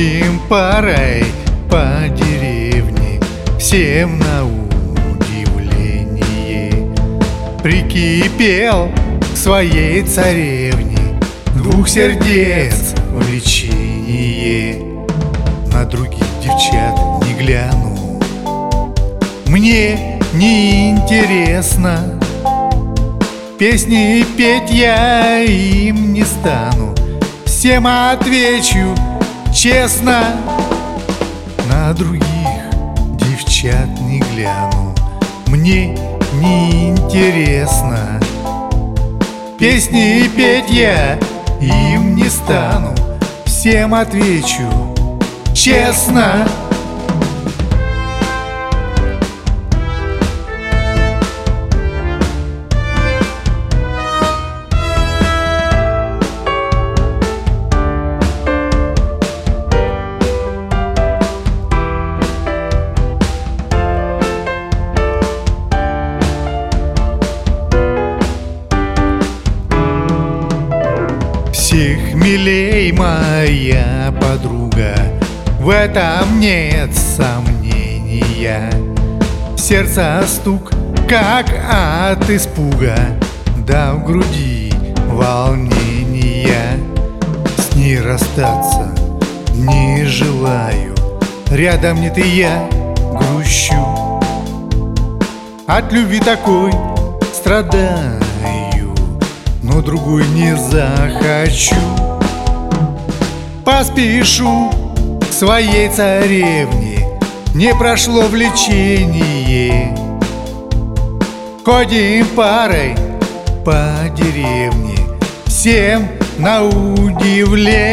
Ходим парой по деревне Всем на удивление. Прикипел к своей царевне Двух сердец влечение. На других девчат не гляну. Мне не интересно Песни петь я им не стану. Всем отвечу честно. На других девчат не гляну. Мне не интересно. Песни петь я им не стану. Всем отвечу честно милей моя подруга В этом нет сомнения. Сердце стук, как от испуга Да в груди волнения. С ней расстаться не желаю Рядом нет и я грущу. От любви такой страдаю но другой не захочу. Поспешу к своей царевне Не прошло влечение. Ходим парой по деревне Всем на удивление